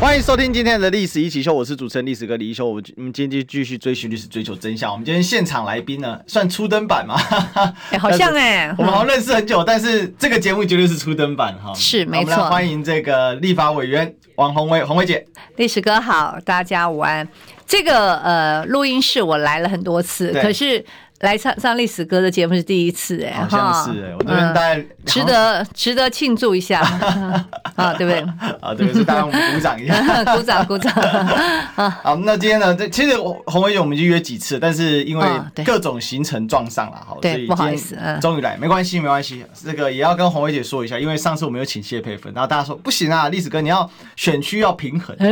欢迎收听今天的历史一起秀，我是主持人历史哥李一修。我们今天继续追寻历史，追求真相。我们今天现场来宾呢，算初登版吗？欸、好像哎、我们好像认识很久，但是这个节目绝对是初登版哈。是没错。欢迎这个立法委员王鸿薇，鸿薇姐。历史哥好，大家午安。这个呃，录音室我来了很多次，可是。来唱上历史哥的节目是第一次哎，好像是哎，我这边大概值得值得庆祝一下。啊，对不对？啊，对，是大家我们鼓掌一下，鼓 掌鼓掌。啊！好，那今天呢，这其实红伟姐我们已经约几次，但是因为各种行程撞上了，好，对，不好意思，终于来，没关系没关系，这个也要跟红伟姐说一下，因为上次我们有请谢佩芬，然后大家说不行啊，历史哥你要选区要平衡，哎，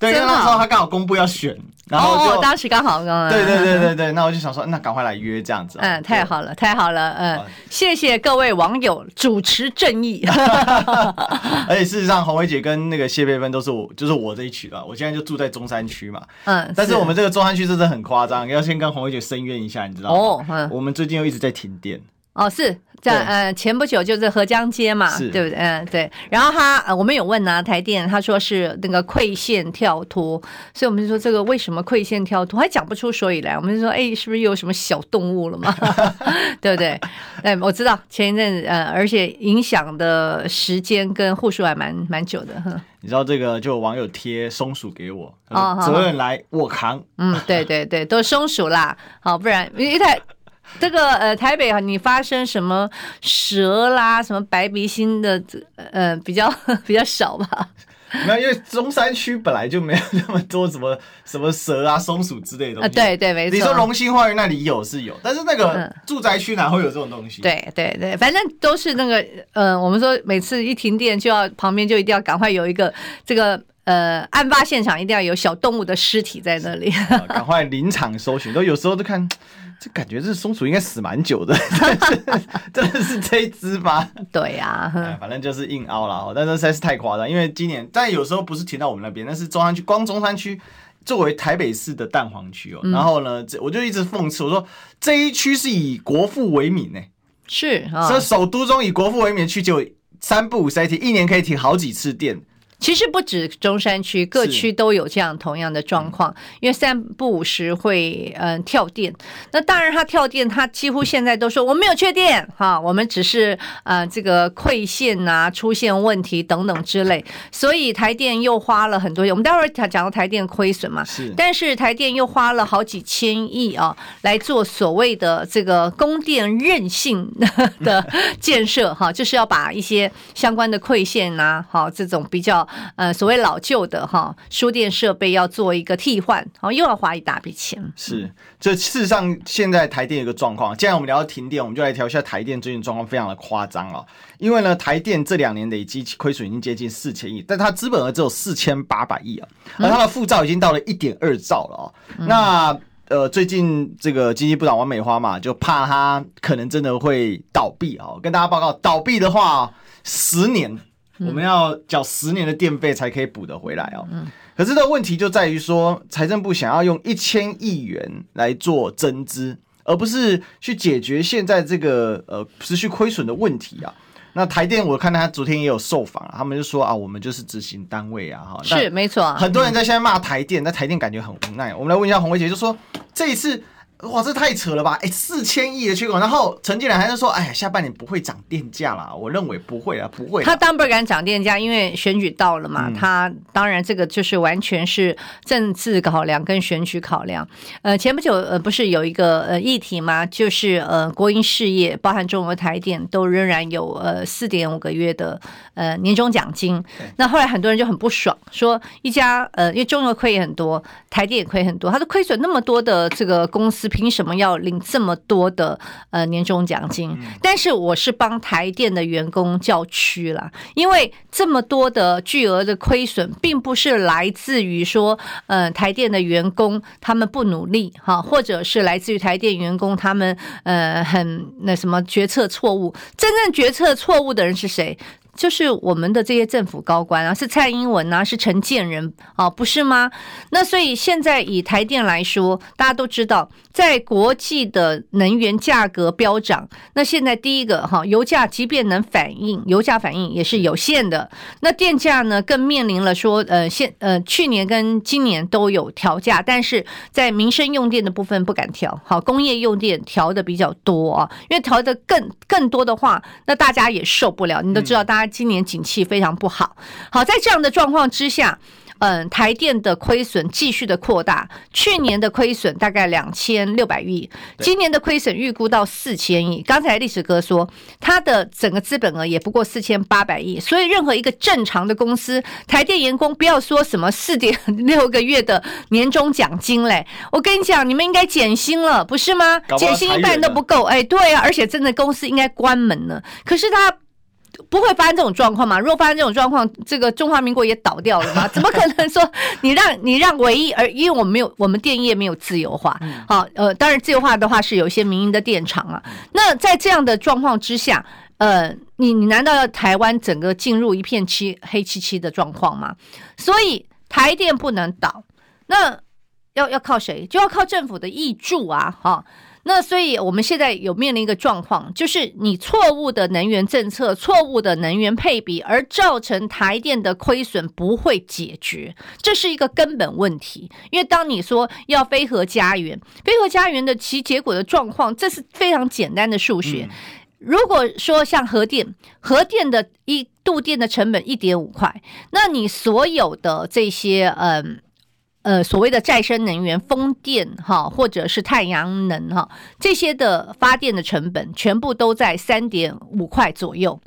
对，因为那时候他刚好公布要选。然后哦，当时刚好，刚刚对对对对对，那我就想说，那赶快来约这样子。嗯，太好了，太好了，嗯，谢谢各位网友主持正义。而且事实上，红薇姐跟那个谢佩芬都是我，就是我这一区的。我现在就住在中山区嘛，嗯，但是我们这个中山区真的很夸张，要先跟红薇姐申冤一下，你知道吗？哦，嗯，我们最近又一直在停电。哦，是。在呃前不久就是河江街嘛，对不对？嗯，对。然后他呃我们有问呢、啊，台电他说是那个馈线跳脱，所以我们就说这个为什么馈线跳脱，还讲不出所以来。我们就说，哎，是不是又有什么小动物了嘛？对不对？哎，我知道前一阵子呃，而且影响的时间跟户数还蛮蛮久的。你知道这个就有网友贴松鼠给我，哦、责任来我扛。嗯，对对对，都是松鼠啦。好，不然一台。这个呃，台北啊，你发生什么蛇啦，什么白鼻心的，呃，比较 比较少吧？没有，因为中山区本来就没有那么多什么什么蛇啊、松鼠之类的东西。啊，对对，没错。你说荣兴花园那里有是有，但是那个住宅区哪会有这种东西？对对对，反正都是那个呃，我们说每次一停电就要旁边就一定要赶快有一个这个呃，案发现场一定要有小动物的尸体在那里，赶快临场搜寻。都有时候都看。这感觉这松鼠应该死蛮久的，真的是这一只吗？对呀、啊，反正就是硬凹了，但是实在是太夸张。因为今年，但有时候不是停到我们那边，但是中山区，光中山区作为台北市的蛋黄区哦。嗯、然后呢，我就一直讽刺我说，这一区是以国父为名呢，是，哦、所以首都中以国父为名的区就三不五时停，一年可以停好几次电。其实不止中山区，各区都有这样同样的状况，嗯、因为三不五时会嗯、呃、跳电。那当然，他跳电，他几乎现在都说我没有缺电哈，我们只是呃这个馈线啊出现问题等等之类。所以台电又花了很多钱，我们待会儿讲讲到台电亏损嘛，是。但是台电又花了好几千亿啊来做所谓的这个供电韧性 的建设哈，就是要把一些相关的馈线啊，好这种比较。呃，所谓老旧的哈输电设备要做一个替换，然后又要花一大笔钱。是，这事实上现在台电有一个状况，既然我们聊到停电，我们就来调一下台电最近状况非常的夸张哦。因为呢，台电这两年累积亏损已经接近四千亿，但它资本额只有四千八百亿啊，而它的负债已经到了一点二兆了哦。嗯、那呃，最近这个经济部长王美花嘛，就怕它可能真的会倒闭哦，跟大家报告，倒闭的话，十年。我们要缴十年的电费才可以补得回来哦。可是这个问题就在于说，财政部想要用一千亿元来做增资，而不是去解决现在这个呃持续亏损的问题啊。那台电我看到他昨天也有受访，他们就说啊，我们就是执行单位啊，哈，是没错。很多人在现在骂台电，那台电感觉很无奈。我们来问一下洪薇姐，就说这一次。哇，这太扯了吧！哎，四千亿的缺口，然后陈建良还是说，哎呀，下半年不会涨电价啦。我认为不会啊，不会。他当然不敢涨电价，因为选举到了嘛。嗯、他当然这个就是完全是政治考量跟选举考量。呃，前不久呃不是有一个呃议题吗？就是呃国营事业，包含中国台电，都仍然有呃四点五个月的呃年终奖金。那后来很多人就很不爽，说一家呃因为中国亏也很多，台电也亏很多，他都亏损那么多的这个公司。凭什么要领这么多的呃年终奖金？但是我是帮台电的员工叫屈了，因为这么多的巨额的亏损，并不是来自于说呃台电的员工他们不努力哈，或者是来自于台电员工他们呃很那什么决策错误。真正决策错误的人是谁？就是我们的这些政府高官啊，是蔡英文啊，是陈建仁啊，不是吗？那所以现在以台电来说，大家都知道，在国际的能源价格飙涨，那现在第一个哈，油价即便能反映，油价反应也是有限的。那电价呢，更面临了说，呃，现呃去年跟今年都有调价，但是在民生用电的部分不敢调，好，工业用电调的比较多啊，因为调的更更多的话，那大家也受不了。你都知道，大家今年景气非常不好。好，在这样的状况之下。嗯，台电的亏损继续的扩大，去年的亏损大概两千六百亿，今年的亏损预估到四千亿。刚才历史哥说，他的整个资本额也不过四千八百亿，所以任何一个正常的公司，台电员工不要说什么四点六个月的年终奖金嘞，我跟你讲，你们应该减薪了，不是吗？减薪一半都不够，哎，对啊，而且真的公司应该关门了，可是他。不会发生这种状况嘛？如果发生这种状况，这个中华民国也倒掉了吗？怎么可能说你让你让唯一而因为我们没有我们电业没有自由化，好呃，当然自由化的话是有一些民营的电厂啊。那在这样的状况之下，呃，你你难道要台湾整个进入一片漆黑漆漆的状况吗？所以台电不能倒，那要要靠谁？就要靠政府的挹注啊，哈。那所以我们现在有面临一个状况，就是你错误的能源政策、错误的能源配比，而造成台电的亏损不会解决，这是一个根本问题。因为当你说要飞核家园，飞核家园的其结果的状况，这是非常简单的数学。如果说像核电，核电的一度电的成本一点五块，那你所有的这些嗯。呃，所谓的再生能源，风电哈，或者是太阳能哈，这些的发电的成本全部都在三点五块左右，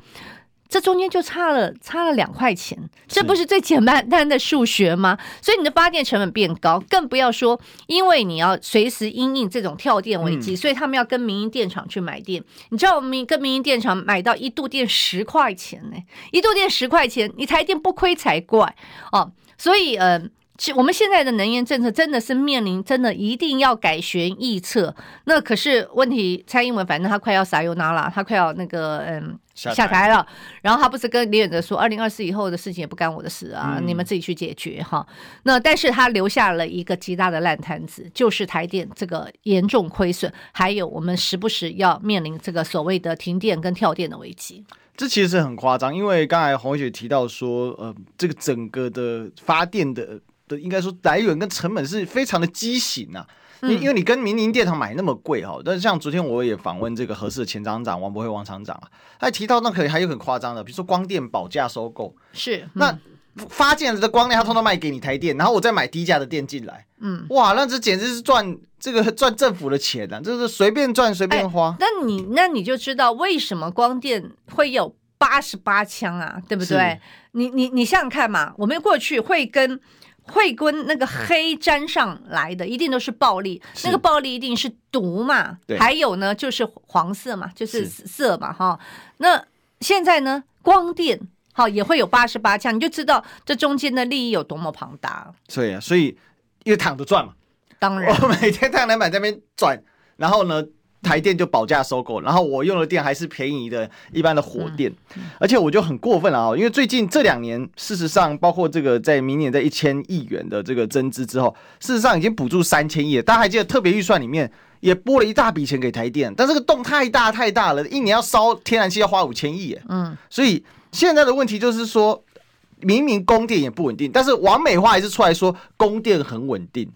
这中间就差了差了两块钱，这不是最简单单的数学吗？所以你的发电成本变高，更不要说，因为你要随时因应这种跳电危机，所以他们要跟民营电厂去买电。你知道我们跟民营电厂买到一度电十块钱呢，一度电十块钱，你台电不亏才怪哦。所以呃。其实我们现在的能源政策真的是面临真的一定要改弦易辙。那可是问题，蔡英文反正他快要撒尤那拉，他快要那个嗯下台，了。然后他不是跟李远哲说，二零二四以后的事情也不干我的事啊，嗯、你们自己去解决哈。那但是他留下了一个极大的烂摊子，就是台电这个严重亏损，还有我们时不时要面临这个所谓的停电跟跳电的危机。这其实是很夸张，因为刚才洪雪提到说，呃，这个整个的发电的。的应该说来源跟成本是非常的畸形啊，因因为你跟民营电厂买那么贵哈，但是像昨天我也访问这个合适的前厂长王博辉王厂长啊，他提到那可能还有很夸张的，比如说光电保价收购，是、嗯、那发电的光电他通通卖给你台电，然后我再买低价的电进来，嗯，哇，那这简直是赚这个 赚政府的钱啊，这是随便赚随便花。那、欸、你那你就知道为什么光电会有八十八枪啊，对不对？你你你想想看嘛，我们过去会跟。会跟那个黑沾上来的，一定都是暴力。那个暴力一定是毒嘛？还有呢，就是黄色嘛，就是色嘛，哈。那现在呢，光电好也会有八十八枪，你就知道这中间的利益有多么庞大。对啊，所以因为躺着赚嘛。当然，我每天太阳能板在那边转，然后呢。台电就保价收购，然后我用的电还是便宜的一般的火电，而且我就很过分了啊！因为最近这两年，事实上包括这个在明年在一千亿元的这个增资之后，事实上已经补助三千亿了。大家还记得特别预算里面也拨了一大笔钱给台电，但这个洞太大太大了，一年要烧天然气要花五千亿，嗯，所以现在的问题就是说，明明供电也不稳定，但是王美花还是出来说供电很稳定。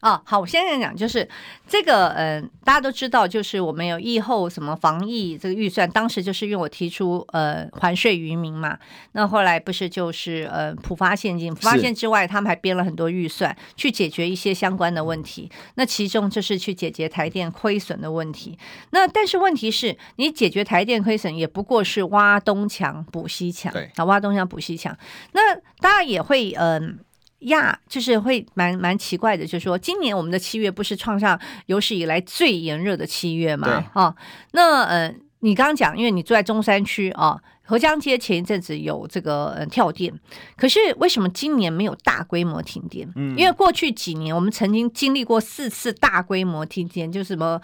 哦，好，我现在讲就是这个，嗯、呃，大家都知道，就是我们有疫后什么防疫这个预算，当时就是因为我提出呃还税于民嘛，那后来不是就是呃普发现金，普发现之外，他们还编了很多预算去解决一些相关的问题，那其中就是去解决台电亏损的问题。那但是问题是你解决台电亏损也不过是挖东墙补西墙，对，啊，挖东墙补西墙，那大家也会嗯。呃呀，就是会蛮蛮奇怪的，就是说今年我们的七月不是创上有史以来最炎热的七月嘛？对哦，那呃，你刚刚讲，因为你住在中山区啊，哦，河江街前一阵子有这个呃跳电，可是为什么今年没有大规模停电？嗯，因为过去几年我们曾经经历过四次大规模停电，就是什么。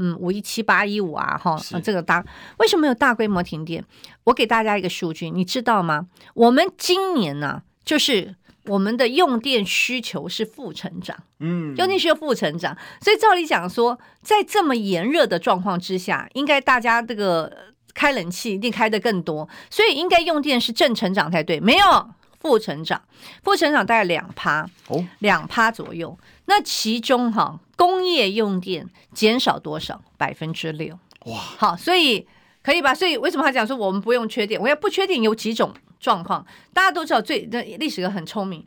嗯五一七八一五啊哈，这个当为什么有大规模停电？我给大家一个数据，你知道吗？我们今年呢、啊，就是我们的用电需求是负成长，嗯，用电需求负成长，所以照理讲说，在这么炎热的状况之下，应该大家这个开冷气一定开得更多，所以应该用电是正成长才对，没有。负成长，负成长大概两趴，哦，两趴左右。那其中哈，工业用电减少多少？百分之六。哇，好，所以可以吧？所以为什么他讲说我们不用缺电？我要不缺电有几种状况？大家都知道最，最那历史哥很聪明。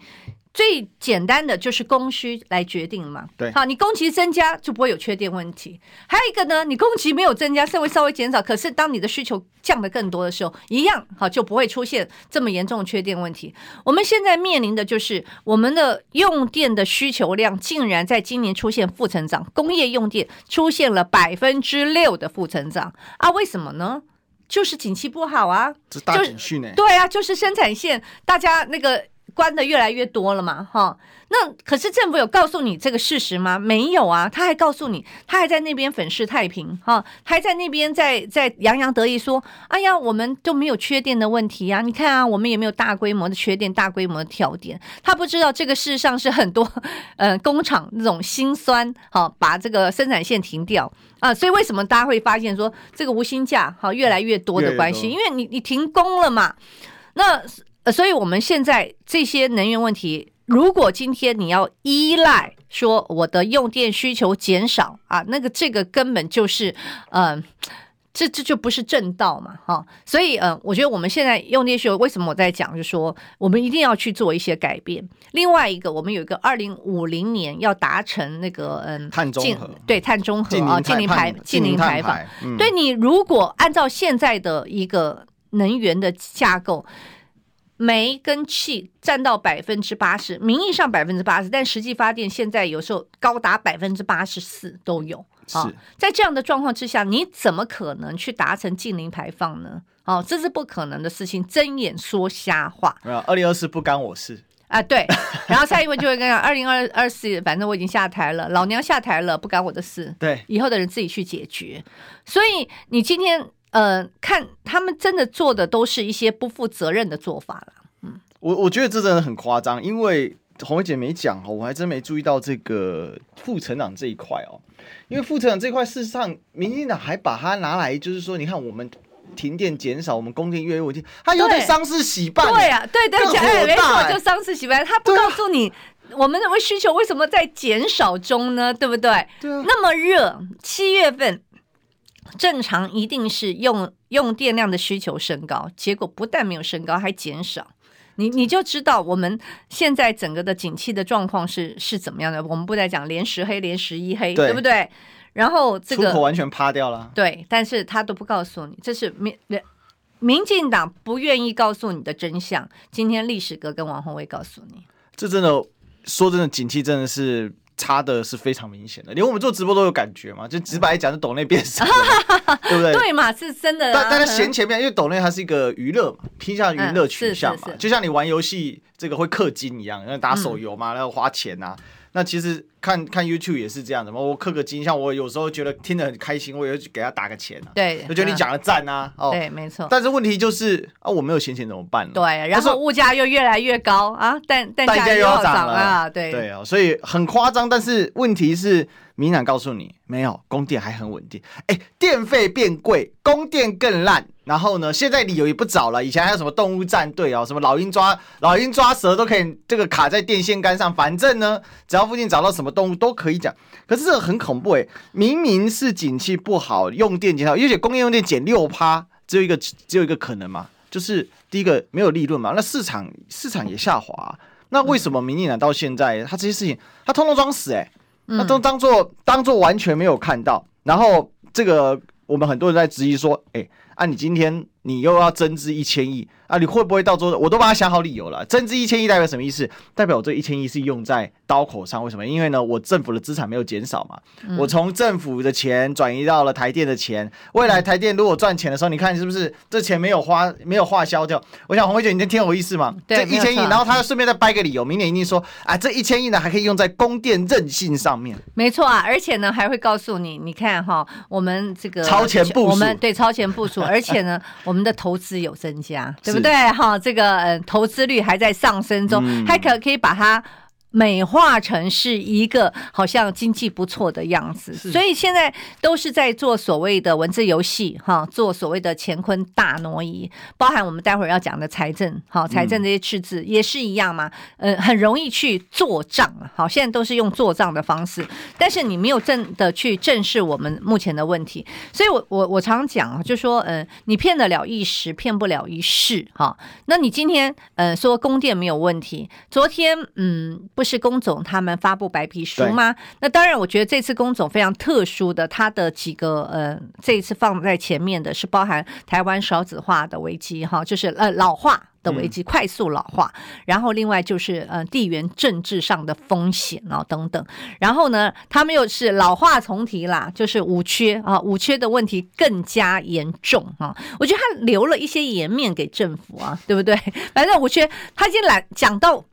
最简单的就是供需来决定嘛，对，好，你供给增加就不会有缺电问题。还有一个呢，你供给没有增加，稍微稍微减少，可是当你的需求降得更多的时候，一样好就不会出现这么严重的缺电问题。我们现在面临的就是我们的用电的需求量竟然在今年出现负成长，工业用电出现了百分之六的负成长啊？为什么呢？就是景气不好啊，这大警讯呢？对啊，就是生产线大家那个。关的越来越多了嘛，哈，那可是政府有告诉你这个事实吗？没有啊，他还告诉你，他还在那边粉饰太平，哈，还在那边在在洋洋得意说，哎呀，我们都没有缺电的问题啊，你看啊，我们也没有大规模的缺电、大规模的跳电。他不知道这个事实上是很多呃工厂那种辛酸，哈，把这个生产线停掉啊，所以为什么大家会发现说这个无薪假好越来越多的关系？因为你你停工了嘛，那。呃，所以我们现在这些能源问题，如果今天你要依赖说我的用电需求减少啊，那个这个根本就是，嗯、呃，这这就不是正道嘛，哈、哦。所以，嗯、呃，我觉得我们现在用电需求，为什么我在讲，就是说我们一定要去做一些改变。另外一个，我们有一个二零五零年要达成那个，嗯，碳中和，对，碳中和啊，净零排，净零排放。嗯、对你，如果按照现在的一个能源的架构。煤跟气占到百分之八十，名义上百分之八十，但实际发电现在有时候高达百分之八十四都有。是、哦，在这样的状况之下，你怎么可能去达成净零排放呢？哦，这是不可能的事情，睁眼说瞎话。没有，二零二四不干我事啊。对，然后下一位就会跟你讲，二零二二四，反正我已经下台了，老娘下台了，不干我的事。对，以后的人自己去解决。所以你今天。呃，看他们真的做的都是一些不负责任的做法了。嗯，我我觉得这真的很夸张，因为虹薇姐没讲哦，我还真没注意到这个副成长这一块哦。因为副成长这块，事实上，民进党还把它拿来，就是说，你看我们停电减少，我们供电越来越稳定，他有点丧事喜办。对啊，对对，讲，哎，没错，就丧事喜办，他不告诉你我们的需求为什么在减少中呢？对不对？对啊，那么热，七月份。正常一定是用用电量的需求升高，结果不但没有升高，还减少。你你就知道我们现在整个的景气的状况是是怎么样的。我们不再讲连十黑连十一黑，对，对不对？然后这个出口完全趴掉了。对，但是他都不告诉你，这是民民进党不愿意告诉你的真相。今天历史哥跟王宏威告诉你，这真的说真的，景气真的是。差的是非常明显的，连我们做直播都有感觉嘛，就直白讲，就抖内变少，对不对？对嘛，是真的。但大家嫌前面，因为抖内它是一个娱乐嘛，偏向娱乐取向嘛，就像你玩游戏这个会氪金一样，因为打手游嘛，然后花钱呐、啊。那其实看看 YouTube 也是这样的嘛，我氪个金，像我有时候觉得听得很开心，我也会给他打个钱啊。对，我觉得你讲的赞啊。哦，对，没错。但是问题就是啊，我没有闲钱怎么办呢？对，然后物价又越来越高啊，但但价又要涨了，对对啊，所以很夸张。但是问题是。民朗告诉你，没有供电还很稳定，哎，电费变贵，供电更烂。然后呢，现在理由也不找了，以前还有什么动物战队哦，什么老鹰抓老鹰抓蛇都可以，这个卡在电线杆上，反正呢，只要附近找到什么动物都可以讲。可是这个很恐怖哎，明明是景气不好，用电减少，而且工业用电减六趴，只有一个只有一个可能嘛，就是第一个没有利润嘛，那市场市场也下滑，那为什么民进党到现在他这些事情他通通装死哎？那都当做当做完全没有看到，然后这个我们很多人在质疑说，哎，啊，你今天你又要增资一千亿啊，你会不会到时候我都帮他想好理由了？增资一千亿代表什么意思？代表我这一千亿是用在刀口上？为什么？因为呢，我政府的资产没有减少嘛，嗯、我从政府的钱转移到了台电的钱，未来台电如果赚钱的时候，你看是不是这钱没有花，没有花销掉？我想洪慧姐，你能听我意思吗？对，这一千亿，然后他顺便再掰个理由，明年一定说啊，这一千亿呢还可以用在供电韧性上面。没错啊，而且呢还会告诉你，你看哈，我们这个超前部署，我们对超前部署。而且呢，我们的投资有增加，对不对？哈，这个呃，投资率还在上升中，嗯、还可可以把它。美化成是一个好像经济不错的样子，所以现在都是在做所谓的文字游戏，哈，做所谓的乾坤大挪移，包含我们待会儿要讲的财政，好，财政这些赤字也是一样嘛，呃，很容易去做账，好，现在都是用做账的方式，但是你没有真的去正视我们目前的问题，所以我我我常讲啊，就说，呃，你骗得了一时，骗不了一世，哈，那你今天呃说供电没有问题，昨天嗯。不是工总他们发布白皮书吗？那当然，我觉得这次工总非常特殊的，他的几个呃，这一次放在前面的是包含台湾少子化的危机哈，就是呃老化的危机，快速老化，嗯、然后另外就是呃地缘政治上的风险啊等等，然后呢，他们又是老化重提啦，就是五缺啊，五缺的问题更加严重啊，我觉得他留了一些颜面给政府啊，对不对？反正五缺他已经来讲到。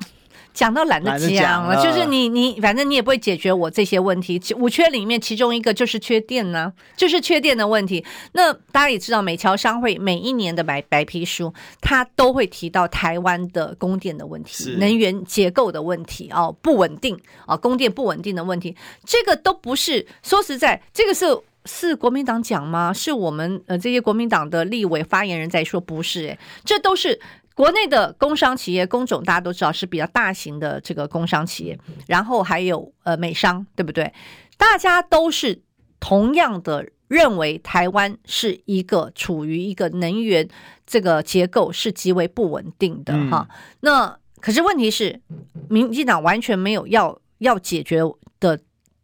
讲到懒得讲了，就是你你反正你也不会解决我这些问题。五缺里面其中一个就是缺电呢，就是缺电的问题。那大家也知道，美侨商会每一年的白白皮书，它都会提到台湾的供电的问题、能源结构的问题哦，不稳定啊，供电不稳定的问题，这个都不是说实在，这个是是国民党讲吗？是我们呃这些国民党的立委发言人在说，不是诶，这都是。国内的工商企业，工种大家都知道是比较大型的这个工商企业，然后还有呃美商，对不对？大家都是同样的认为台湾是一个处于一个能源这个结构是极为不稳定的哈。那可是问题是，民进党完全没有要要解决的。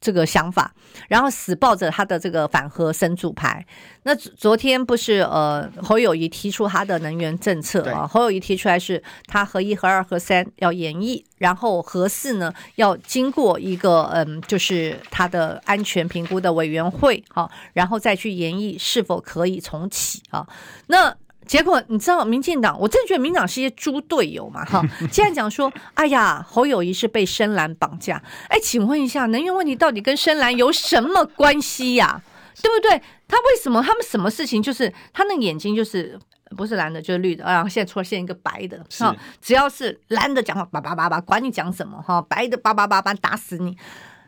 这个想法，然后死抱着他的这个反核神主牌。那昨天不是呃侯友谊提出他的能源政策啊？侯友谊提出来是他核一、核二、核三要研议，然后核四呢要经过一个嗯，就是他的安全评估的委员会啊，然后再去研议是否可以重启啊？那。结果你知道，民进党，我真觉得民党是一些猪队友嘛，哈！竟然讲说，哎呀，侯友谊是被深蓝绑架，哎，请问一下，能源问题到底跟深蓝有什么关系呀？对不对？他为什么他们什么事情就是他那眼睛就是不是蓝的，就是绿的，然后现在出现一个白的，哈，只要是蓝的讲话叭叭叭叭，管你讲什么哈，白的叭叭叭叭打死你。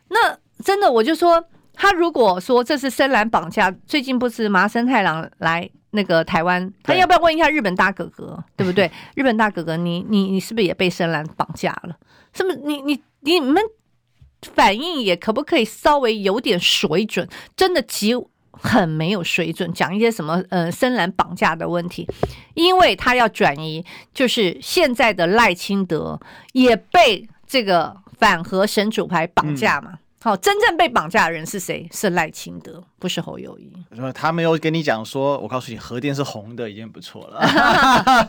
那真的，我就说，他如果说这是深蓝绑架，最近不是麻生太郎来。那个台湾，他要不要问一下日本大哥哥，对，对不对？日本大哥哥，你你你是不是也被深蓝绑架了？是不是？你你你们反应也可不可以稍微有点水准？真的极很没有水准，讲一些什么呃深蓝绑架的问题，因为他要转移，就是现在的赖清德也被这个反核神主牌绑架嘛。嗯好，真正被绑架的人是谁？是赖清德，不是侯友宜。他没有跟你讲说，我告诉你，核电是红的，已经不错了，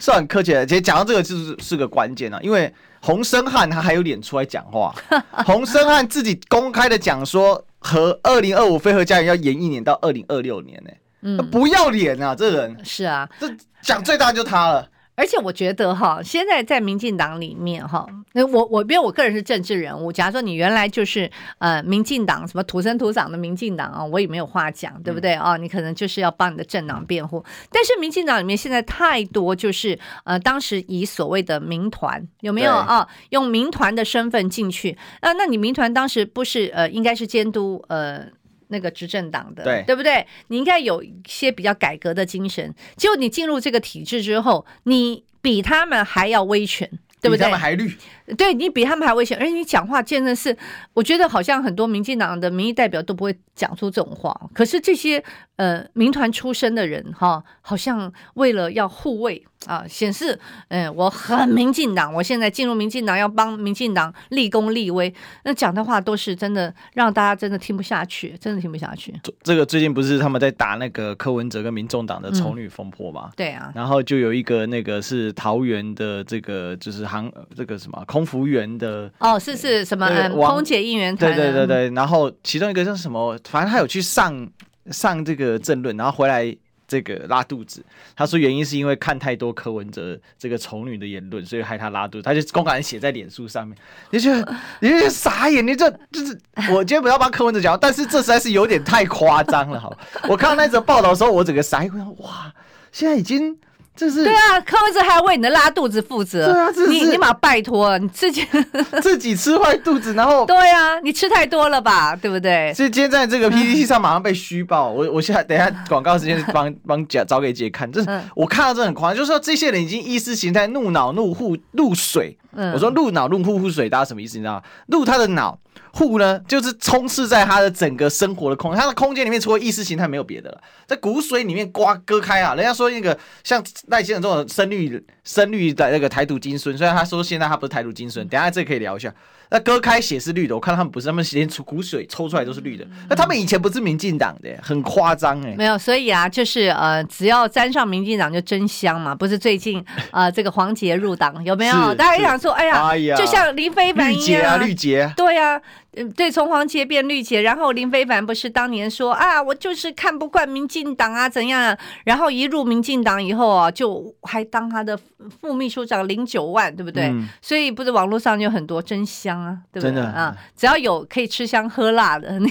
是很客气的。其实讲到这个，就是是个关键啊，因为洪生汉他还有脸出来讲话，洪生汉自己公开的讲说，和二零二五非核家园要延一年到二零二六年呢、欸，嗯，不要脸啊，这人是啊，这讲最大就他了。而且我觉得哈，现在在民进党里面哈，那我我因为我个人是政治人物，假如说你原来就是呃民进党什么土生土长的民进党啊，我也没有话讲，对不对啊？你可能就是要帮你的政党辩护。但是民进党里面现在太多就是呃当时以所谓的民团有没有啊？用民团的身份进去啊？那你民团当时不是呃应该是监督呃？那个执政党的，对，对不对？你应该有一些比较改革的精神。结果你进入这个体制之后，你比他们还要威权对不对？比他们还绿，对你比他们还危险，而且你讲话真的是，我觉得好像很多民进党的民意代表都不会讲出这种话。可是这些呃民团出身的人哈，好像为了要护卫啊，显示嗯我很民进党，我现在进入民进党要帮民进党立功立威，那讲的话都是真的让大家真的听不下去，真的听不下去。这个最近不是他们在打那个柯文哲跟民众党的丑女风波嘛、嗯？对啊，然后就有一个那个是桃园的这个就是。航这个什么空服员的哦，是是什么？嗯、空姐应援团。对对对对，然后其中一个叫什么？反正他有去上上这个政论，然后回来这个拉肚子。他说原因是因为看太多柯文哲这个丑女的言论，所以害他拉肚子。他就公开写在脸书上面。你觉得你就傻眼？你这就是我今天不要帮柯文哲讲，但是这实在是有点太夸张了。好，我看到那则报道的时候，我整个傻眼。哇，现在已经。这是对啊，柯文哲还要为你的拉肚子负责。对啊，你你马拜托你自己 自己吃坏肚子，然后对啊，你吃太多了吧，对不对？所以今天在这个 PPT 上马上被虚报。我我现在等一下广告时间 帮帮姐找给姐看，这是我看到这很夸张，就是说这些人已经意识形态怒脑怒户怒水。我说怒脑怒户户水，大家什么意思？你知道吗？怒他的脑。户呢，就是充斥在他的整个生活的空间，他的空间里面除了意识形态没有别的了，在骨髓里面刮割开啊。人家说那个像赖先生这种深绿深绿的那个台独金孙，虽然他说现在他不是台独金孙，等下这可以聊一下。那割开血是绿的，我看他们不是，他们连出骨髓抽出来都是绿的。那他们以前不是民进党的，很夸张哎。没有，所以啊，就是呃，只要沾上民进党就真香嘛。不是最近呃，这个黄杰入党有没有？大家想说，哎呀，哎呀，就像林飞凡一样，绿杰啊，绿杰，对呀、啊。嗯，对，从黄杰变绿杰，然后林非凡不是当年说啊，我就是看不惯民进党啊，怎样啊？然后一入民进党以后啊，就还当他的副秘书长领九万，对不对？嗯、所以不是网络上有很多真香啊，对不对？啊，只要有可以吃香喝辣的，你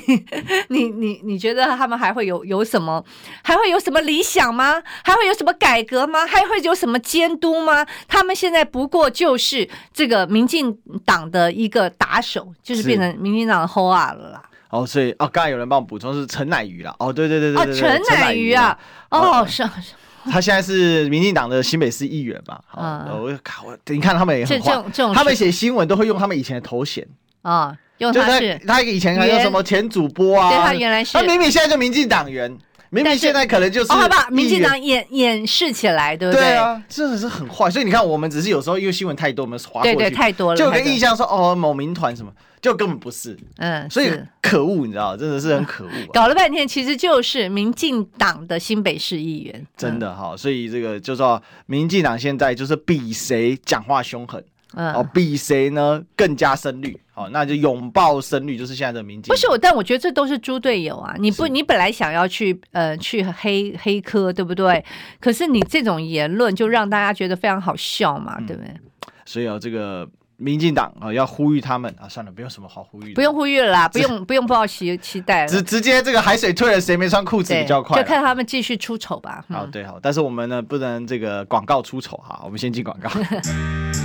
你你你觉得他们还会有有什么？还会有什么理想吗？还会有什么改革吗？还会有什么监督吗？他们现在不过就是这个民进党的一个打手，就是变成民。民进党齁啊了啦！哦，所以哦，刚才有人帮我补充是陈乃瑜啦。哦，对对对对对，对，陈乃瑜啊，哦，是，他现在是民进党的新北市议员嘛？啊，我靠，你看他们也很坏，他们写新闻都会用他们以前的头衔啊，用他是他以前还有什么前主播啊？对，他原来是，他明明现在就民进党员。明明现在可能就是，好吧，民进党掩掩饰起来，对不对？对啊，真的是很坏。所以你看，我们只是有时候因为新闻太多，我们划过去，对对，太多了，就有个印象说哦，某民团什么，就根本不是。嗯，所以可恶，你知道，真的是很可恶。搞了半天，其实就是民进党的新北市议员，真的哈。所以这个就说民进党现在就是比谁讲话凶狠。嗯，哦，比谁呢更加深绿？好，那就拥抱深绿，就是现在的民进。不是我，但我觉得这都是猪队友啊！你不，你本来想要去呃去黑黑科，对不对？可是你这种言论就让大家觉得非常好笑嘛，嗯、对不对？所以啊，这个民进党啊，要呼吁他们啊，算了，不用什么好呼吁，不用呼吁了啦，不用不用抱期期待了，直直接这个海水退了，谁没穿裤子比较快？就看他们继续出丑吧。好，对，好，但是我们呢不能这个广告出丑哈，我们先进广告。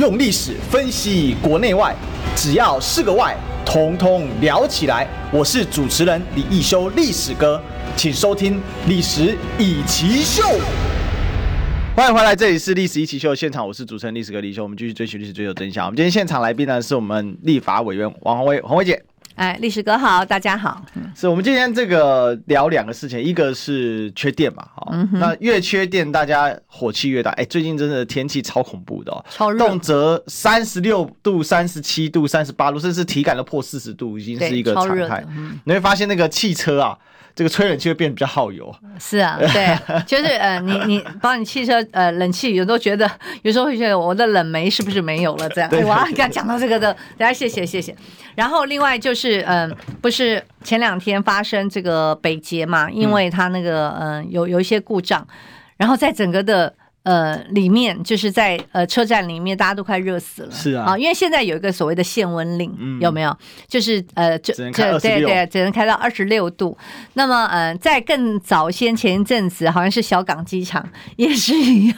用历史分析国内外，只要是个“外”，统统聊起来。我是主持人李一修，历史哥，请收听《历史以奇秀》。欢迎回来，这里是《历史一奇秀》现场，我是主持人历史哥李一修。我们继续追寻历史，追求真相。我们今天现场来宾呢，是我们立法委员王鸿薇，鸿薇姐。哎，历史哥好，大家好。嗯、是我们今天这个聊两个事情，一个是缺电嘛，哈、嗯，那越缺电，大家火气越大。哎，最近真的天气超恐怖的哦，超热，动辄三十六度、三十七度、三十八度，甚至体感都破四十度，已经是一个常态。嗯、你会发现那个汽车啊。这个吹冷气会变得比较耗油，是啊，对，就是呃，你你帮你汽车呃冷气，有时候觉得 有时候会觉得我的冷媒是不是没有了这样？对，哇，你刚讲到这个的，大家谢谢谢谢。然后另外就是嗯、呃，不是前两天发生这个北捷嘛，因为它那个嗯、呃、有有一些故障，然后在整个的呃，里面就是在呃车站里面，大家都快热死了。是啊，因为现在有一个所谓的限温令，嗯、有没有？就是呃，只能开二十六，对对，只能开到二十六度。那么，呃，在更早先前一阵子，好像是小港机场也是一样，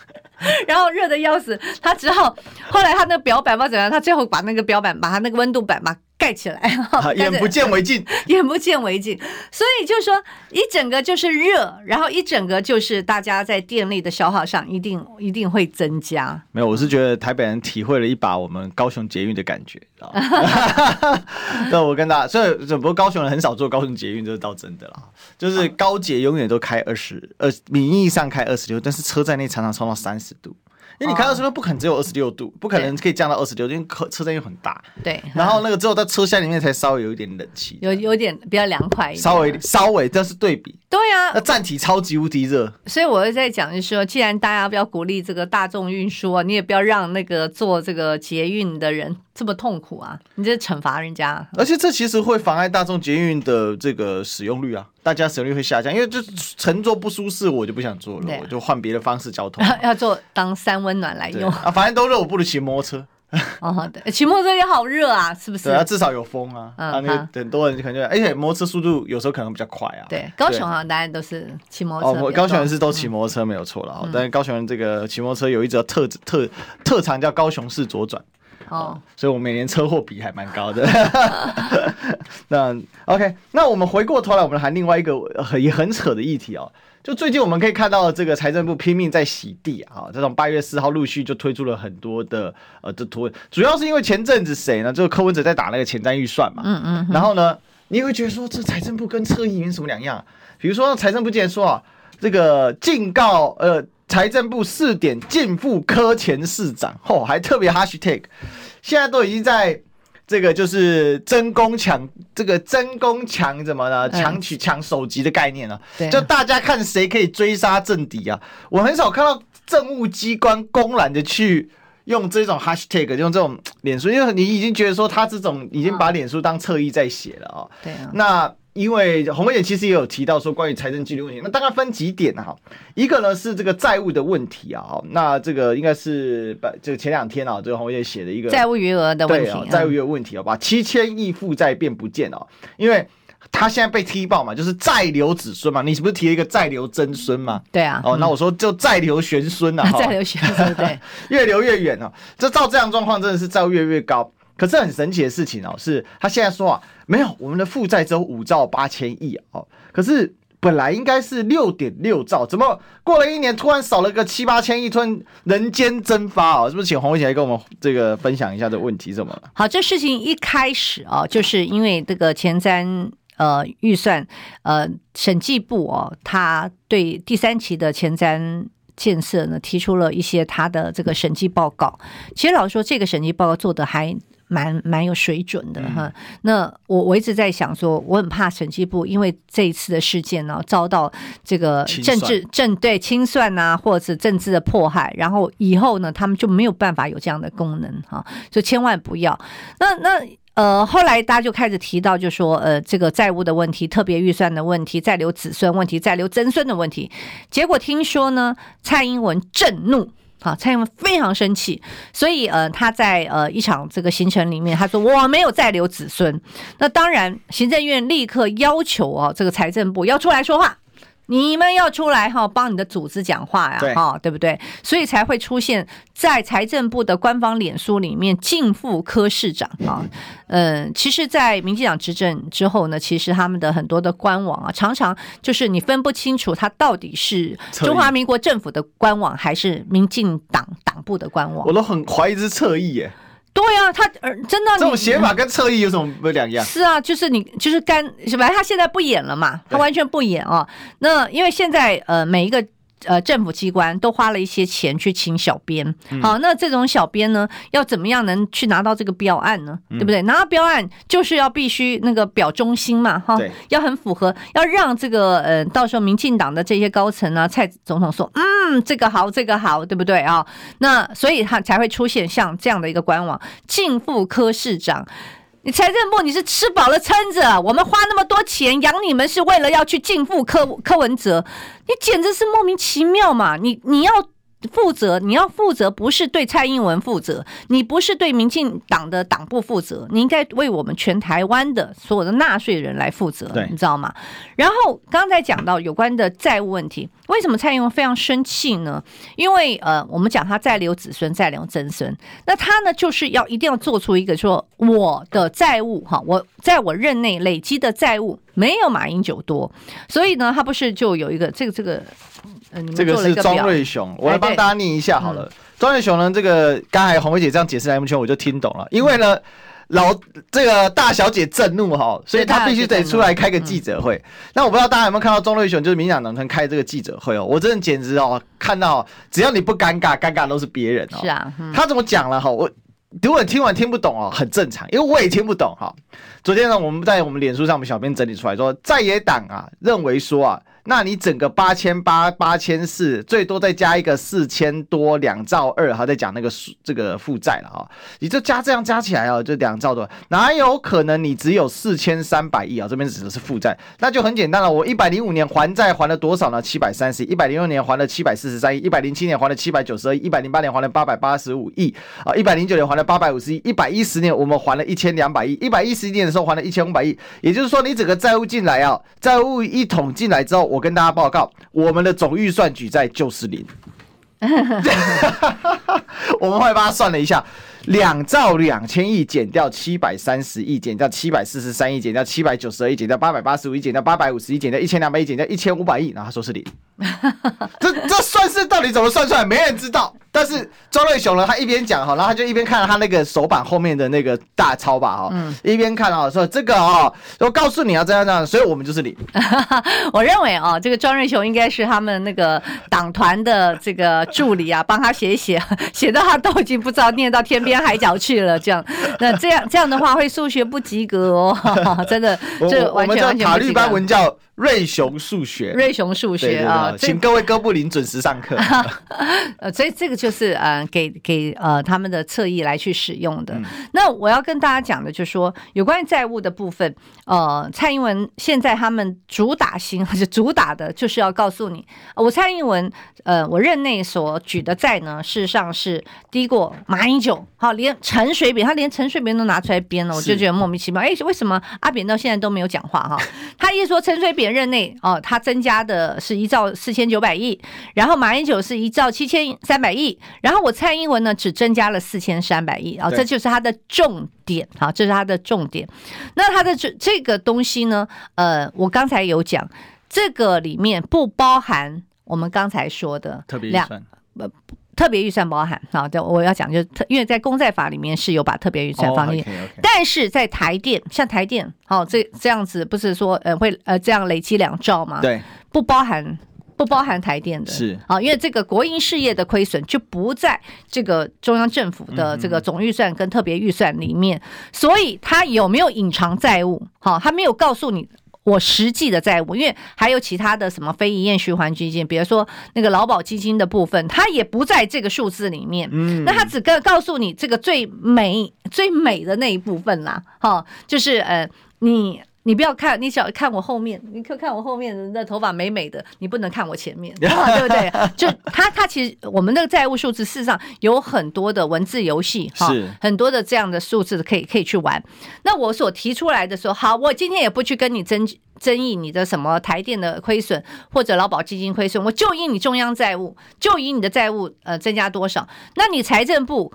然后热的要死，他只好后来他那个表板不知道怎样，他最后把那个表板，把他那个温度板嘛。盖起来，眼不见为净，眼不见为净。所以就是说，一整个就是热，然后一整个就是大家在电力的消耗上一定一定会增加。没有，我是觉得台北人体会了一把我们高雄捷运的感觉，知道 那我跟大家，所以只不过高雄人很少坐高雄捷运，这是倒真的啦。就是高捷永远都开二十二，名义上开二十六，但是车站内常常冲到三十度。因为你开到这边不可能只有二十六度，不可能可以降到二十六，因为车车站又很大。对。然后那个之后在车厢里面才稍微有一点冷气，有有点比较凉快一点。稍微稍微，这是对比。对啊，那站体超级无敌热。所以我是在讲，就是说，既然大家不要鼓励这个大众运输啊，你也不要让那个坐这个捷运的人这么痛苦啊，你这是惩罚人家。而且这其实会妨碍大众捷运的这个使用率啊。大家使用率会下降，因为就乘坐不舒适，我就不想坐了，啊、我就换别的方式交通。要坐当三温暖来用啊，反正都热，我不如骑摩托车。哦，对，骑摩托车也好热啊，是不是？对啊，至少有风啊。嗯、啊，那很多人可能就，而且摩托车速度有时候可能比较快啊。对，高雄好像大家都是骑摩托车。哦，高雄人是都骑摩托车没有错了，嗯、但是高雄人这个骑摩托车有一则特特特长叫高雄市左转。哦，所以我每年车祸比还蛮高的。那 OK，那我们回过头来，我们谈另外一个很也很扯的议题哦。就最近我们可以看到，这个财政部拼命在洗地啊，这种八月四号陆续就推出了很多的呃的图文，主要是因为前阵子谁呢？就是柯文哲在打那个前瞻预算嘛。嗯嗯。然后呢，你也会觉得说，这财政部跟侧翼有什么两样？比如说财政部竟然说啊，这个警告呃。财政部试点进副科前市长，哦，还特别 hashtag，现在都已经在这个就是争功抢这个争功抢怎么呢？抢取抢首级的概念了，就大家看谁可以追杀政敌啊！我很少看到政务机关公然的去用这种 hashtag，用这种脸书，因为你已经觉得说他这种已经把脸书当侧翼在写了啊。对啊，那。因为洪伟其实也有提到说，关于财政纪律问题，那大概分几点哈、啊。一个呢是这个债务的问题啊，那这个应该是把这个前两天啊，这个洪伟写的一个债务余额的问题、啊，债务余额问题啊，把七千亿负债变不见啊，因为他现在被踢爆嘛，就是债留子孙嘛，你是不是提了一个债留曾孙嘛？对啊，哦，那我说就债留玄孙呐，债留玄孙对，越留越远啊，这照这样状况真的是债务越来越高。可是很神奇的事情哦，是他现在说啊，没有，我们的负债只有五兆八千亿哦。可是本来应该是六点六兆，怎么过了一年突然少了个七八千亿，突然人间蒸发哦？是不是请洪伟来跟我们这个分享一下这个问题怎么了？好，这事情一开始啊，就是因为这个前瞻呃预算呃审计部哦，他对第三期的前瞻。建设呢，提出了一些他的这个审计报告。其实老实说，这个审计报告做得还蛮蛮有水准的哈。嗯、那我我一直在想说，我很怕审计部因为这一次的事件呢，遭到这个政治政对清算啊，或者是政治的迫害，然后以后呢，他们就没有办法有这样的功能哈。所以千万不要。那那。呃，后来大家就开始提到，就说呃，这个债务的问题、特别预算的问题、再留子孙问题、再留曾孙的问题。结果听说呢，蔡英文震怒，好，蔡英文非常生气，所以呃，他在呃一场这个行程里面，他说我没有再留子孙。那当然，行政院立刻要求哦，这个财政部要出来说话。你们要出来哈，帮你的组织讲话呀，哈对，不对？所以才会出现在财政部的官方脸书里面径付柯市长啊。嗯，其实，在民进党执政之后呢，其实他们的很多的官网啊，常常就是你分不清楚它到底是中华民国政府的官网还是民进党党部的官网。我都很怀疑是侧翼耶。对啊，他呃，真的，这种写法跟侧翼有什么不两样？是啊，就是你就是干反正？他现在不演了嘛，他完全不演啊。那因为现在呃，每一个。呃，政府机关都花了一些钱去请小编，好，那这种小编呢，要怎么样能去拿到这个标案呢？对不对？拿到标案就是要必须那个表忠心嘛，哈，要很符合，要让这个呃，到时候民进党的这些高层啊，蔡总统说，嗯，这个好，这个好，对不对啊？那所以他才会出现像这样的一个官网，进副科市长。你财政部你是吃饱了撑着，我们花那么多钱养你们，是为了要去径付柯柯文哲，你简直是莫名其妙嘛！你你要负责，你要负责，不是对蔡英文负责，你不是对民进党的党部负责，你应该为我们全台湾的所有的纳税人来负责，你知道吗？然后刚才讲到有关的债务问题，为什么蔡英文非常生气呢？因为呃，我们讲他再留子孙，再留曾孙，那他呢就是要一定要做出一个说我的债务哈，我在我任内累积的债务没有马英九多，所以呢，他不是就有一个这个这个。这个是庄瑞雄，我来帮大家念一下好了。庄瑞雄呢，这个刚才红梅姐这样解释 M 圈我就听懂了。因为呢，老这个大小姐震怒哈，所以她必须得出来开个记者会。那我不知道大家有没有看到庄瑞雄，就是民进党党团开这个记者会哦，我真的简直哦，看到只要你不尴尬，尴尬都是别人哦。是啊，他怎么讲了哈？我如果你听完听不懂哦，很正常，因为我也听不懂哈。昨天呢，我们在我们脸书上，我们小编整理出来说，在野党啊认为说啊。那你整个八千八八千四，最多再加一个四千多两兆二，还在讲那个这个负债了啊？你就加这样加起来啊，就两兆多，哪有可能你只有四千三百亿啊？这边指的是负债，那就很简单了。我一百零五年还债还了多少呢？七百三十亿。一百零六年还了七百四十三亿，一百零七年还了七百九十二亿，一百零八年还了八百八十五亿啊，一百零九年还了八百五十亿，一百一十年我们还了一千两百亿，一百一十一年的时候还了一千五百亿。也就是说，你整个债务进来啊，债务一统进来之后，我我跟大家报告，我们的总预算举债就是零。我们会帮他算了一下，两兆两千亿减掉七百三十亿，减掉七百四十三亿，减掉七百九十二亿，减掉八百八十五亿，减掉八百五十亿，减掉一千两百亿，减掉一千五百亿，然后他说是零。这这算式到底怎么算出来？没人知道。但是庄瑞雄呢，他一边讲哈，然后他就一边看他那个手板后面的那个大钞吧哈，嗯，一边看啊说这个哦，我告诉你啊这样这样，所以我们就是零。我认为啊，这个庄瑞雄应该是他们那个党团的这个助理啊，帮他写一写，写到他都已经不知道念到天边海角去了。这样，那这样这样的话会数学不及格哦，真的，这完全完全不及格。瑞雄数学，瑞雄数学啊，请各位哥布林准时上课。呃，所以这个就是呃，给给呃他们的侧翼来去使用的。嗯、那我要跟大家讲的，就是说有关于债务的部分，呃，蔡英文现在他们主打型还是主打的，就是要告诉你，我蔡英文呃，我任内所举的债呢，事实上是低过马英九，好，连陈水扁，他连陈水扁都拿出来编了，我就觉得莫名其妙。哎，为什么阿扁到现在都没有讲话哈？他一说陈水扁。任内哦，他增加的是一兆四千九百亿，然后马英九是一兆七千三百亿，然后我蔡英文呢只增加了四千三百亿啊，这就是他的重点啊，这是他的重点。那他的这这个东西呢，呃，我刚才有讲，这个里面不包含我们刚才说的特别预算，呃。特别预算包含好的，我要讲就是特，因为在公债法里面是有把特别预算放进，但是在台电，像台电，好这这样子不是说呃会呃这样累积两兆吗？对，不包含不包含台电的，是啊，因为这个国营事业的亏损就不在这个中央政府的这个总预算跟特别预算里面，所以它有没有隐藏债务？好，他没有告诉你。我实际的债务，因为还有其他的什么非营业循环基金，比如说那个劳保基金的部分，它也不在这个数字里面。嗯，那它只告告诉你这个最美最美的那一部分啦，哈，就是呃你。你不要看，你只要看我后面，你可看我后面的头发美美的，你不能看我前面，对不对？就他他其实我们那个债务数字，事实上有很多的文字游戏哈，很多的这样的数字可以可以去玩。那我所提出来的说，好，我今天也不去跟你争争议你的什么台电的亏损或者劳保基金亏损，我就以你中央债务，就以你的债务呃增加多少，那你财政部。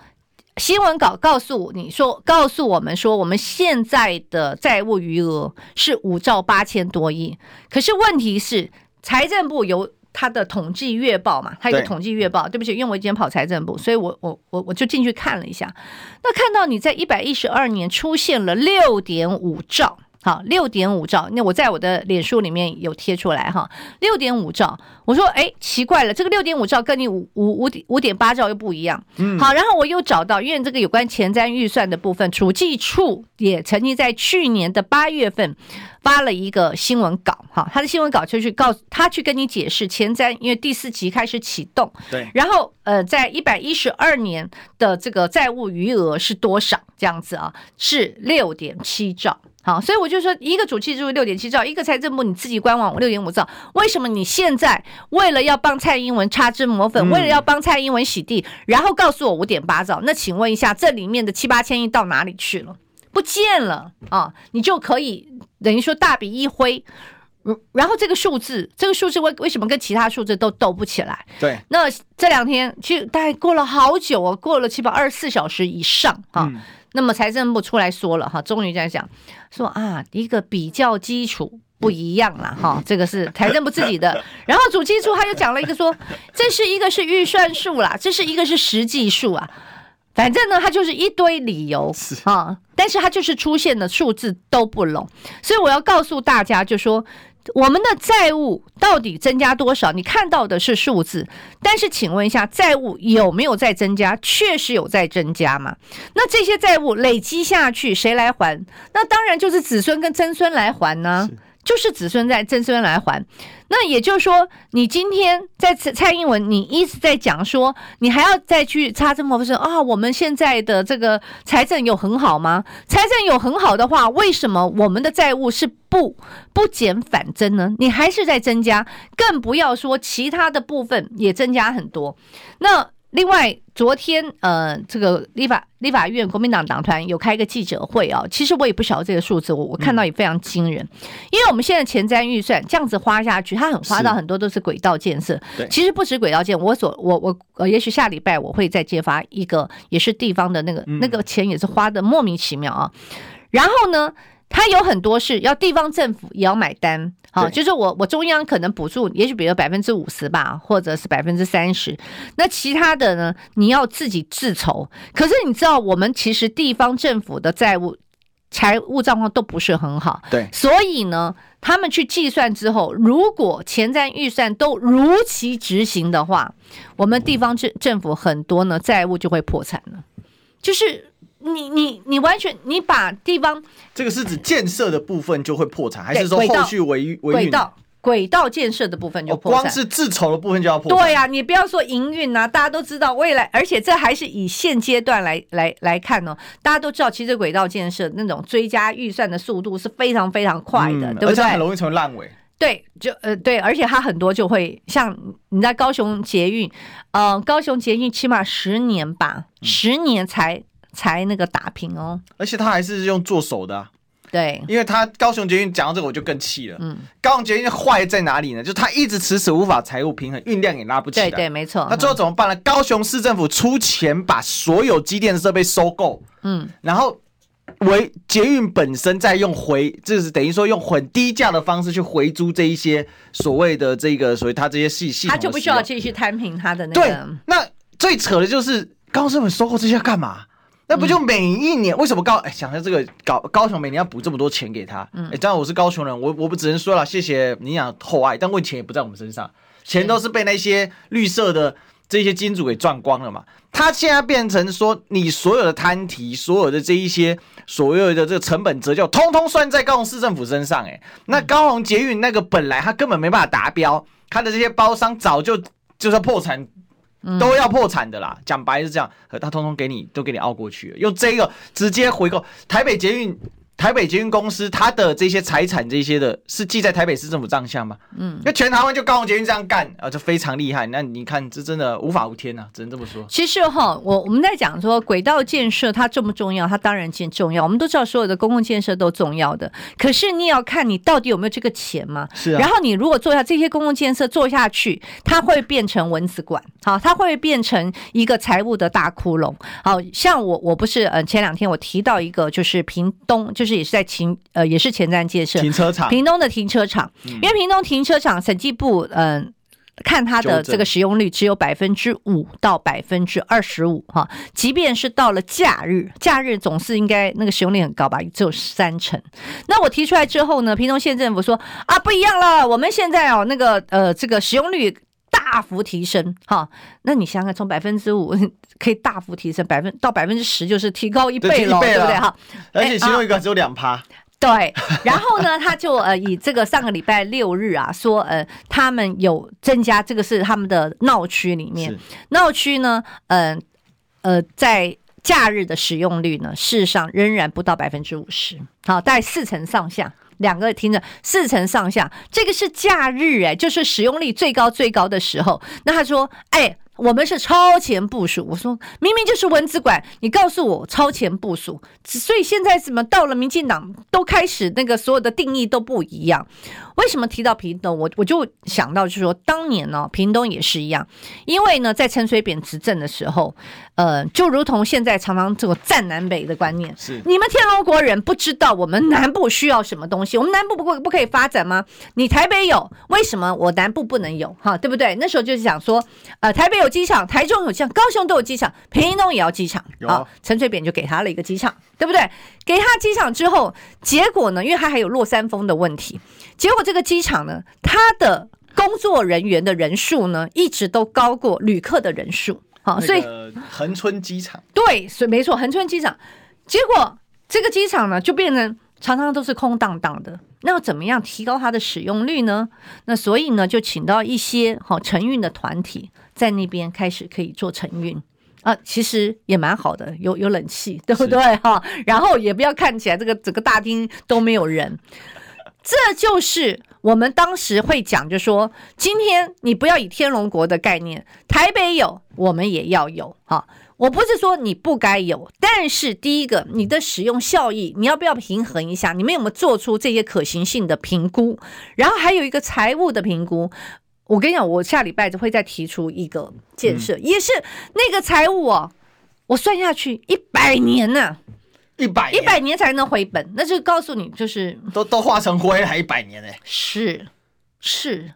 新闻稿告诉你说，告诉我们说，我们现在的债务余额是五兆八千多亿。可是问题是，财政部有它的统计月报嘛？它有个统计月报。对，对不起，因为我今天跑财政部，所以我我我我就进去看了一下。那看到你在一百一十二年出现了六点五兆。好，六点五兆，那我在我的脸书里面有贴出来哈，六点五兆，我说哎，奇怪了，这个六点五兆跟你五五五点五点八兆又不一样。嗯，好，然后我又找到，因为这个有关前瞻预算的部分，主计处也曾经在去年的八月份发了一个新闻稿，哈，他的新闻稿就去告诉他去跟你解释前瞻，因为第四期开始启动，对，然后。呃，在一百一十二年的这个债务余额是多少？这样子啊，是六点七兆。好，所以我就说，一个主气就是六点七兆，一个财政部你自己官网六点五兆，为什么你现在为了要帮蔡英文擦脂抹粉，为了要帮蔡英文洗地，然后告诉我五点八兆？那请问一下，这里面的七八千亿到哪里去了？不见了啊！你就可以等于说大笔一挥，然后这个数字，这个数字为为什么跟其他数字都斗不起来？对，那这两天其实大概过了好久哦，过了七百二十四小时以上啊。嗯那么财政部出来说了哈，终于在讲说啊，一个比较基础不一样了哈，这个是财政部自己的。然后主计处他又讲了一个说，这是一个是预算数啦，这是一个是实际数啊，反正呢，他就是一堆理由啊，但是他就是出现的数字都不拢，所以我要告诉大家，就说。我们的债务到底增加多少？你看到的是数字，但是请问一下，债务有没有在增加？确实有在增加嘛？那这些债务累积下去，谁来还？那当然就是子孙跟曾孙来还呢。就是子孙在曾孙来还，那也就是说，你今天在蔡英文，你一直在讲说，你还要再去擦这么不是啊？我们现在的这个财政有很好吗？财政有很好的话，为什么我们的债务是不不减反增呢？你还是在增加，更不要说其他的部分也增加很多。那。另外，昨天呃，这个立法立法院国民党党团有开一个记者会啊，其实我也不晓得这个数字，我我看到也非常惊人，因为我们现在前瞻预算这样子花下去，它很花到很多都是轨道建设，其实不止轨道建，我所我我呃，也许下礼拜我会再揭发一个，也是地方的那个那个钱也是花的莫名其妙啊，然后呢。它有很多是要地方政府也要买单，好，就是我我中央可能补助，也许比如百分之五十吧，或者是百分之三十，那其他的呢，你要自己自筹。可是你知道，我们其实地方政府的债务财务状况都不是很好，对，所以呢，他们去计算之后，如果前瞻预算都如期执行的话，我们地方政政府很多呢债务就会破产了，就是。你你你完全你把地方这个是指建设的部分就会破产，还是说后续维维轨道轨道建设的部分就破产？光是自筹的部分就要破产？对呀，你不要说营运啊，大家都知道未来，而且这还是以现阶段来来来看哦。大家都知道，其实轨道建设那种追加预算的速度是非常非常快的，对不对？很容易成为烂尾。对，就呃对，而且它很多就会像你在高雄捷运，呃，高雄捷运起码十年吧，十年才。才那个打平哦，而且他还是用做手的，啊，对，因为他高雄捷运讲到这个我就更气了，嗯，高雄捷运坏在哪里呢？就他一直迟迟无法财务平衡，运量也拉不起来，对对，没错。那最后怎么办呢？嗯、高雄市政府出钱把所有机电设备收购，嗯，然后为捷运本身在用回，就是等于说用很低价的方式去回租这一些所谓的这个所谓他这些系系统，他就不需要继续摊平他的那个。对，那最扯的就是高雄市政府收购这些要干嘛？那不就每一年？为什么高？哎，想下这个高高雄每年要补这么多钱给他？嗯，哎，当然我是高雄人，我我不只能说了，谢谢你俩厚爱，但问钱也不在我们身上，钱都是被那些绿色的这些金主给赚光了嘛。他现在变成说，你所有的摊提，所有的这一些所有的这个成本折旧，通通算在高雄市政府身上。哎，那高雄捷运那个本来他根本没办法达标，他的这些包商早就就是破产。都要破产的啦，讲白是这样，他通通给你都给你熬过去，用这个直接回购台北捷运。台北捷运公司，它的这些财产，这些的是记在台北市政府账下吗？嗯，那全台湾就高雄捷运这样干啊，就非常厉害。那你看，这真的无法无天呐、啊，只能这么说。其实哈，我我们在讲说轨道建设它重不重要？它当然建重要。我们都知道所有的公共建设都重要的，可是你也要看你到底有没有这个钱嘛。是啊。然后你如果做下这些公共建设做下去，它会变成蚊子馆，好，它会变成一个财务的大窟窿。好像我我不是呃前两天我提到一个就是屏东就。就是也是在前呃，也是前瞻建设停车场，屏东的停车场，嗯、因为屏东停车场审计部嗯、呃，看它的这个使用率只有百分之五到百分之二十五哈，即便是到了假日，假日总是应该那个使用率很高吧，只有三成。那我提出来之后呢，屏东县政府说啊，不一样了，我们现在哦那个呃这个使用率。大幅提升，哈，那你想想看，从百分之五 可以大幅提升百分到百分之十，就是提高一倍了，对不对？哈，而且其中一个只有两趴。对，然后呢，他就呃以这个上个礼拜六日啊说呃他们有增加，这个是他们的闹区里面。闹区呢，嗯呃，呃在假日的使用率呢，事实上仍然不到百分之五十，好，大概四成上下。两个听着，四成上下，这个是假日哎，就是使用率最高最高的时候。那他说，哎。我们是超前部署，我说明明就是蚊子馆，你告诉我超前部署，所以现在怎么到了民进党都开始那个所有的定义都不一样？为什么提到屏东，我我就想到就是说当年呢，屏东也是一样，因为呢在陈水扁执政的时候，呃，就如同现在常常这个占南北的观念，是你们天龙国人不知道我们南部需要什么东西，我们南部不不可以发展吗？你台北有，为什么我南部不能有？哈，对不对？那时候就是想说，呃，台北有。机场，台中有机场，高雄都有机场，屏东也要机场。好，陈水扁就给他了一个机场，对不对？给他机场之后，结果呢？因为他还有落山风的问题，结果这个机场呢，它的工作人员的人数呢，一直都高过旅客的人数。好，所以恒春机场对，所以没错，恒春机场，结果这个机场呢，就变成常常都是空荡荡的。那要怎么样提高它的使用率呢？那所以呢，就请到一些好承运的团体。在那边开始可以做承运啊，其实也蛮好的，有有冷气，对不对哈？然后也不要看起来这个整个大厅都没有人，这就是我们当时会讲，就说今天你不要以天龙国的概念，台北有，我们也要有哈。我不是说你不该有，但是第一个，你的使用效益，你要不要平衡一下？你们有没有做出这些可行性的评估？然后还有一个财务的评估。我跟你讲，我下礼拜就会再提出一个建设，也是那个财务哦，我算下去一百年呢、一百一百年才能回本，那就告诉你，就是都都化成灰还一百年呢？是是，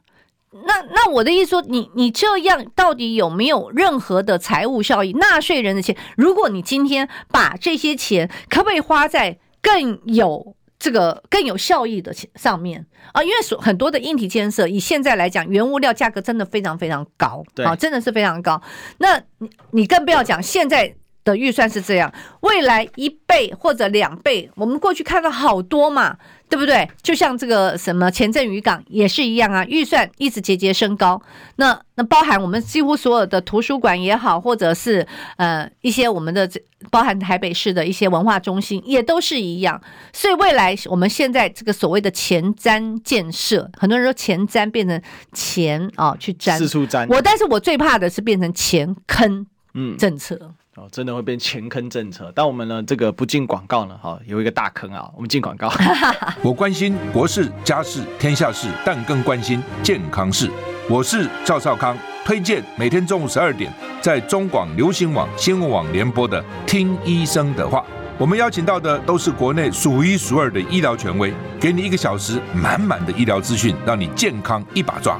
那那我的意思说，你你这样到底有没有任何的财务效益？纳税人的钱，如果你今天把这些钱，可不可以花在更有？这个更有效益的上面啊，因为所很多的硬体建设，以现在来讲，原物料价格真的非常非常高，对啊，真的是非常高。那你你更不要讲现在的预算是这样，未来一倍或者两倍，我们过去看到好多嘛。对不对？就像这个什么前镇渔港也是一样啊，预算一直节节升高。那那包含我们几乎所有的图书馆也好，或者是呃一些我们的包含台北市的一些文化中心也都是一样。所以未来我们现在这个所谓的前瞻建设，很多人说前瞻变成钱啊、哦、去瞻四处瞻。我但是我最怕的是变成钱坑嗯政策。嗯哦，真的会变前坑政策，但我们呢，这个不进广告呢，哈，有一个大坑啊，我们进广告。我关心国事、家事、天下事，但更关心健康事。我是赵少康，推荐每天中午十二点在中广流行网、新闻网联播的《听医生的话》。我们邀请到的都是国内数一数二的医疗权威，给你一个小时满满的医疗资讯，让你健康一把抓。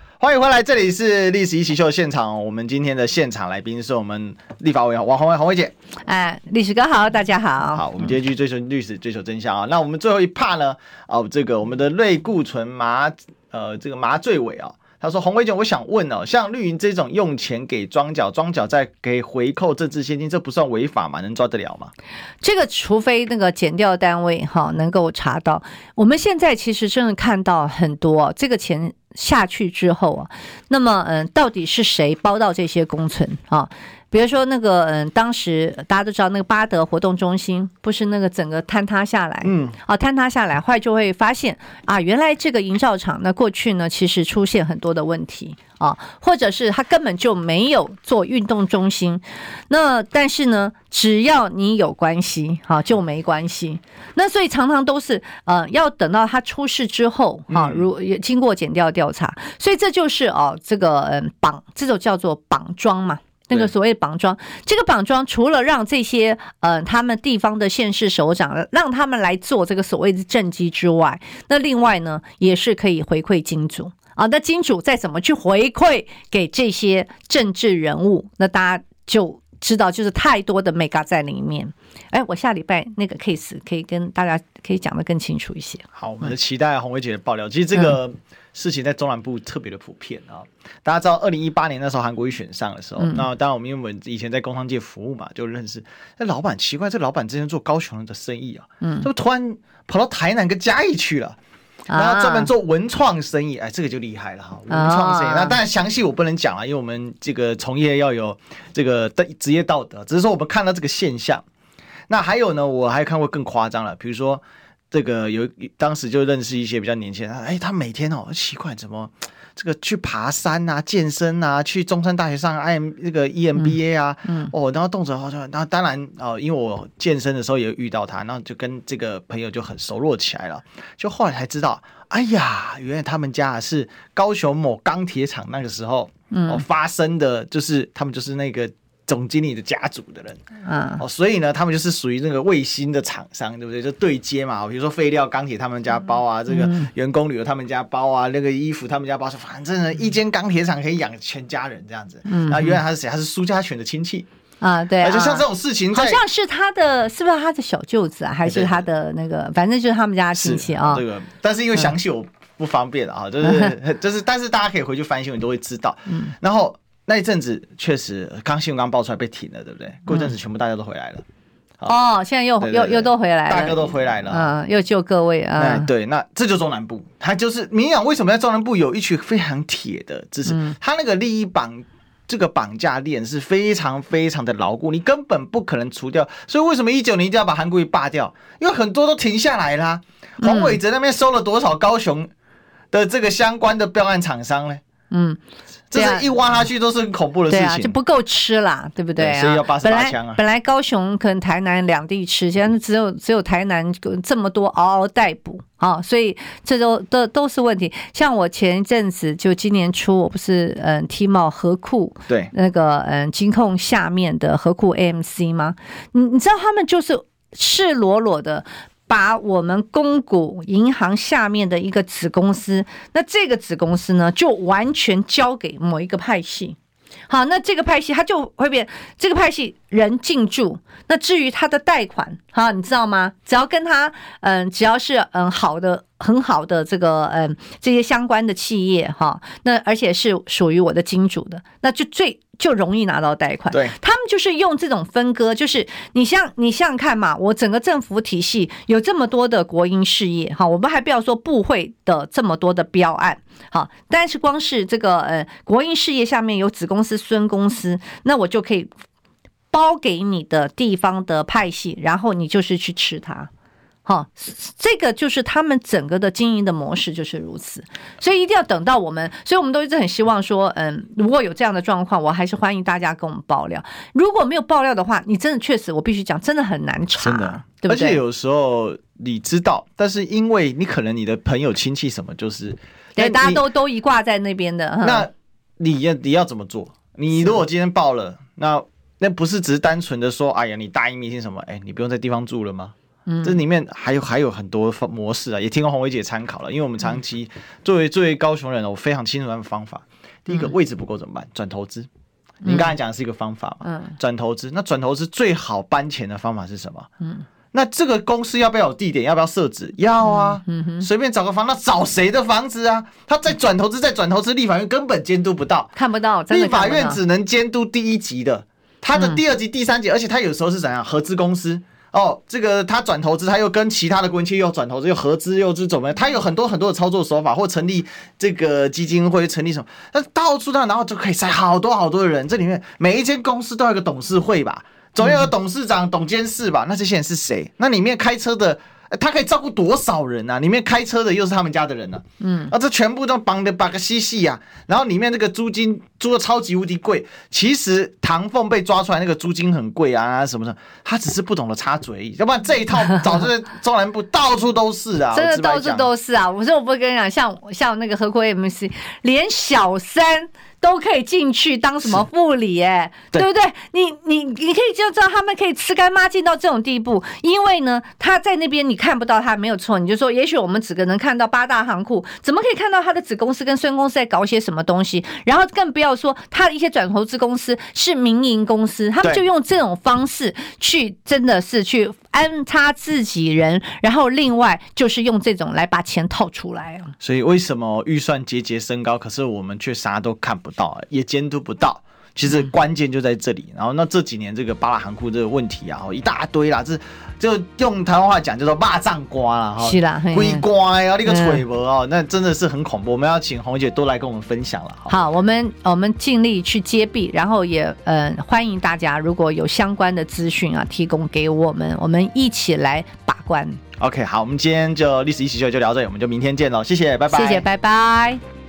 欢迎回来，这里是历史一起秀现场。我们今天的现场来宾是我们立法委员王宏伟，宏伟姐。哎，历史哥好，大家好。好，我们今天继续追求历史，追求真相啊。那我们最后一 part 呢？哦，这个我们的类固醇麻，呃，这个麻醉尾啊。他说：“鸿薇姐，我想问哦，像绿营这种用钱给庄脚，庄脚再给回扣政治现金，这不算违法吗？能抓得了吗？这个除非那个检调单位哈能够查到。我们现在其实真的看到很多这个钱下去之后啊，那么嗯，到底是谁包到这些工程啊？”比如说那个嗯，当时大家都知道那个巴德活动中心不是那个整个坍塌下来，嗯，啊坍塌下来，后来就会发现啊，原来这个营造厂那过去呢其实出现很多的问题啊，或者是他根本就没有做运动中心，那但是呢，只要你有关系，哈就没关系，那所以常常都是呃要等到他出事之后啊，如经过检调调查，所以这就是哦这个嗯绑这种叫做绑桩嘛。那个所谓绑桩，这个绑桩除了让这些呃他们地方的县市首长让他们来做这个所谓的政绩之外，那另外呢也是可以回馈金主啊，那金主再怎么去回馈给这些政治人物，那大家就知道，就是太多的 mega 在里面。哎，我下礼拜那个 case 可以跟大家可以讲的更清楚一些。好，我们期待红薇姐的爆料。其实这个事情在中南部特别的普遍啊。大家知道，二零一八年那时候韩国瑜选上的时候，那当然我们因为我们以前在工商界服务嘛，就认识。那老板奇怪，这老板之前做高雄人的生意啊，嗯，怎么突然跑到台南跟嘉义去了。然后专门做文创生意，哎，这个就厉害了哈！文创生意，那当然详细我不能讲了，因为我们这个从业要有这个的职业道德。只是说我们看到这个现象。那还有呢，我还看过更夸张了，比如说这个有当时就认识一些比较年轻人，哎，他每天哦奇怪怎么。这个去爬山啊，健身啊，去中山大学上 I M 那个 E M B A 啊，嗯，嗯哦，然后动辄好像，然后当然哦，因为我健身的时候也遇到他，然后就跟这个朋友就很熟络起来了，就后来才知道，哎呀，原来他们家是高雄某钢铁厂那个时候哦发生的，就是他们就是那个。总经理的家族的人，嗯，哦，所以呢，他们就是属于那个卫星的厂商，对不对？就对接嘛，比如说废料、钢铁他们家包啊，这个员工旅游他们家包啊，那个衣服他们家包，反正呢，一间钢铁厂可以养全家人这样子。嗯，然后原来他是谁？他是苏家全的亲戚啊，对，就像这种事情，好像是他的，是不是他的小舅子啊？还是他的那个？反正就是他们家亲戚啊。这个，但是因为详细我不方便啊，就是 就是，但是大家可以回去翻新闻，你都会知道。嗯，然后。那一阵子确实，刚新闻刚爆出来被停了，对不对？过一阵子全部大家都回来了。哦，现在又又又都回来了，大哥都回来了，嗯，又救各位啊。对，那这就中南部，他就是民进党为什么在中南部有一群非常铁的支持？他那个利益绑这个绑架链是非常非常的牢固，你根本不可能除掉。所以为什么一九年一定要把韩国瑜罢掉？因为很多都停下来啦。黄伟哲那边收了多少高雄的这个相关的标案厂商呢？嗯。这是一挖下去都是很恐怖的事情，对啊，就不够吃啦，对不对啊？所以要八十八枪啊。本来本来高雄可能台南两地吃，现在只有只有台南这么多嗷嗷待哺啊，所以这都都都是问题。像我前一阵子就今年初，我不是嗯踢爆合库对那个嗯金控下面的河库 AMC 吗？你你知道他们就是赤裸裸的。把我们公股银行下面的一个子公司，那这个子公司呢，就完全交给某一个派系。好，那这个派系它就会变，这个派系人进驻。那至于他的贷款，哈，你知道吗？只要跟他，嗯，只要是嗯好的、很好的这个嗯这些相关的企业，哈，那而且是属于我的金主的，那就最。就容易拿到贷款，对，他们就是用这种分割，就是你像你想想看嘛，我整个政府体系有这么多的国营事业，哈，我们还不要说部会的这么多的标案，好，但是光是这个呃国营事业下面有子公司、孙公司，那我就可以包给你的地方的派系，然后你就是去吃它。好，这个就是他们整个的经营的模式就是如此，所以一定要等到我们，所以我们都一直很希望说，嗯，如果有这样的状况，我还是欢迎大家跟我们爆料。如果没有爆料的话，你真的确实，我必须讲，真的很难查，真的，对不对？而且有时候你知道，但是因为你可能你的朋友亲戚什么，就是对，大家都都一挂在那边的，那你要你要怎么做？你如果今天爆了，那那不是只是单纯的说，哎呀，你大义灭亲什么？哎，你不用在地方住了吗？嗯，这里面还有还有很多模式啊，也听过红薇姐参考了。因为我们长期作为作为高雄人，我非常清楚他们方法。第一个位置不够怎么办？转投资。您刚才讲的是一个方法嘛？嗯，转投资。那转投资最好搬钱的方法是什么？嗯，那这个公司要不要有地点？要不要设置？要啊。嗯哼，随便找个房，那找谁的房子啊？他再转投资，再转投资，立法院根本监督不到，看不到。立法院只能监督第一级的，他的第二级、第三级，而且他有时候是怎样？合资公司。哦，这个他转投资，他又跟其他的国企又转投资，又合资，又是怎么？他有很多很多的操作手法，或成立这个基金会，成立什么？那到处他，然后就可以塞好多好多的人。这里面每一间公司都有个董事会吧，总有个董事长、董监事吧？那这些人是谁？那里面开车的。他可以照顾多少人啊？里面开车的又是他们家的人呢、啊？嗯，啊，这全部都绑的把个细细呀。然后里面那个租金租的超级无敌贵。其实唐凤被抓出来那个租金很贵啊，什么什么，他只是不懂得插嘴而已。要不然这一套早就在中南部到处都是啊，真的到处都是啊。我说我不会跟你讲，像像那个合库 AMC，连小三都可以进去当什么副理，哎，对不对？你你你可以就知道他们可以吃干抹净到这种地步，因为呢，他在那边你看不到他没有错，你就说，也许我们只可能看到八大行库，怎么可以看到他的子公司跟孙公司在搞些什么东西？然后更不要说他的一些转投资公司是民营公司，他们就用这种方式去，真的是去安插自己人，然后另外就是用这种来把钱套出来啊。所以为什么预算节节升高，可是我们却啥都看不到，也监督不到？其实关键就在这里。然后那这几年这个八大行库这个问题啊，一大堆啦，这就用台湾话讲叫做蚂蚱瓜啦，哈，是啦，龟瓜呀，那个锤模哦，那真的是很恐怖。我们要请红姐多来跟我们分享了。好，我们我们尽力去揭弊，然后也呃欢迎大家如果有相关的资讯啊，提供给我们，我们一起来把关。OK，好，我们今天就历史一起秀就聊这里，我们就明天见喽，谢谢，拜拜，谢谢，拜拜。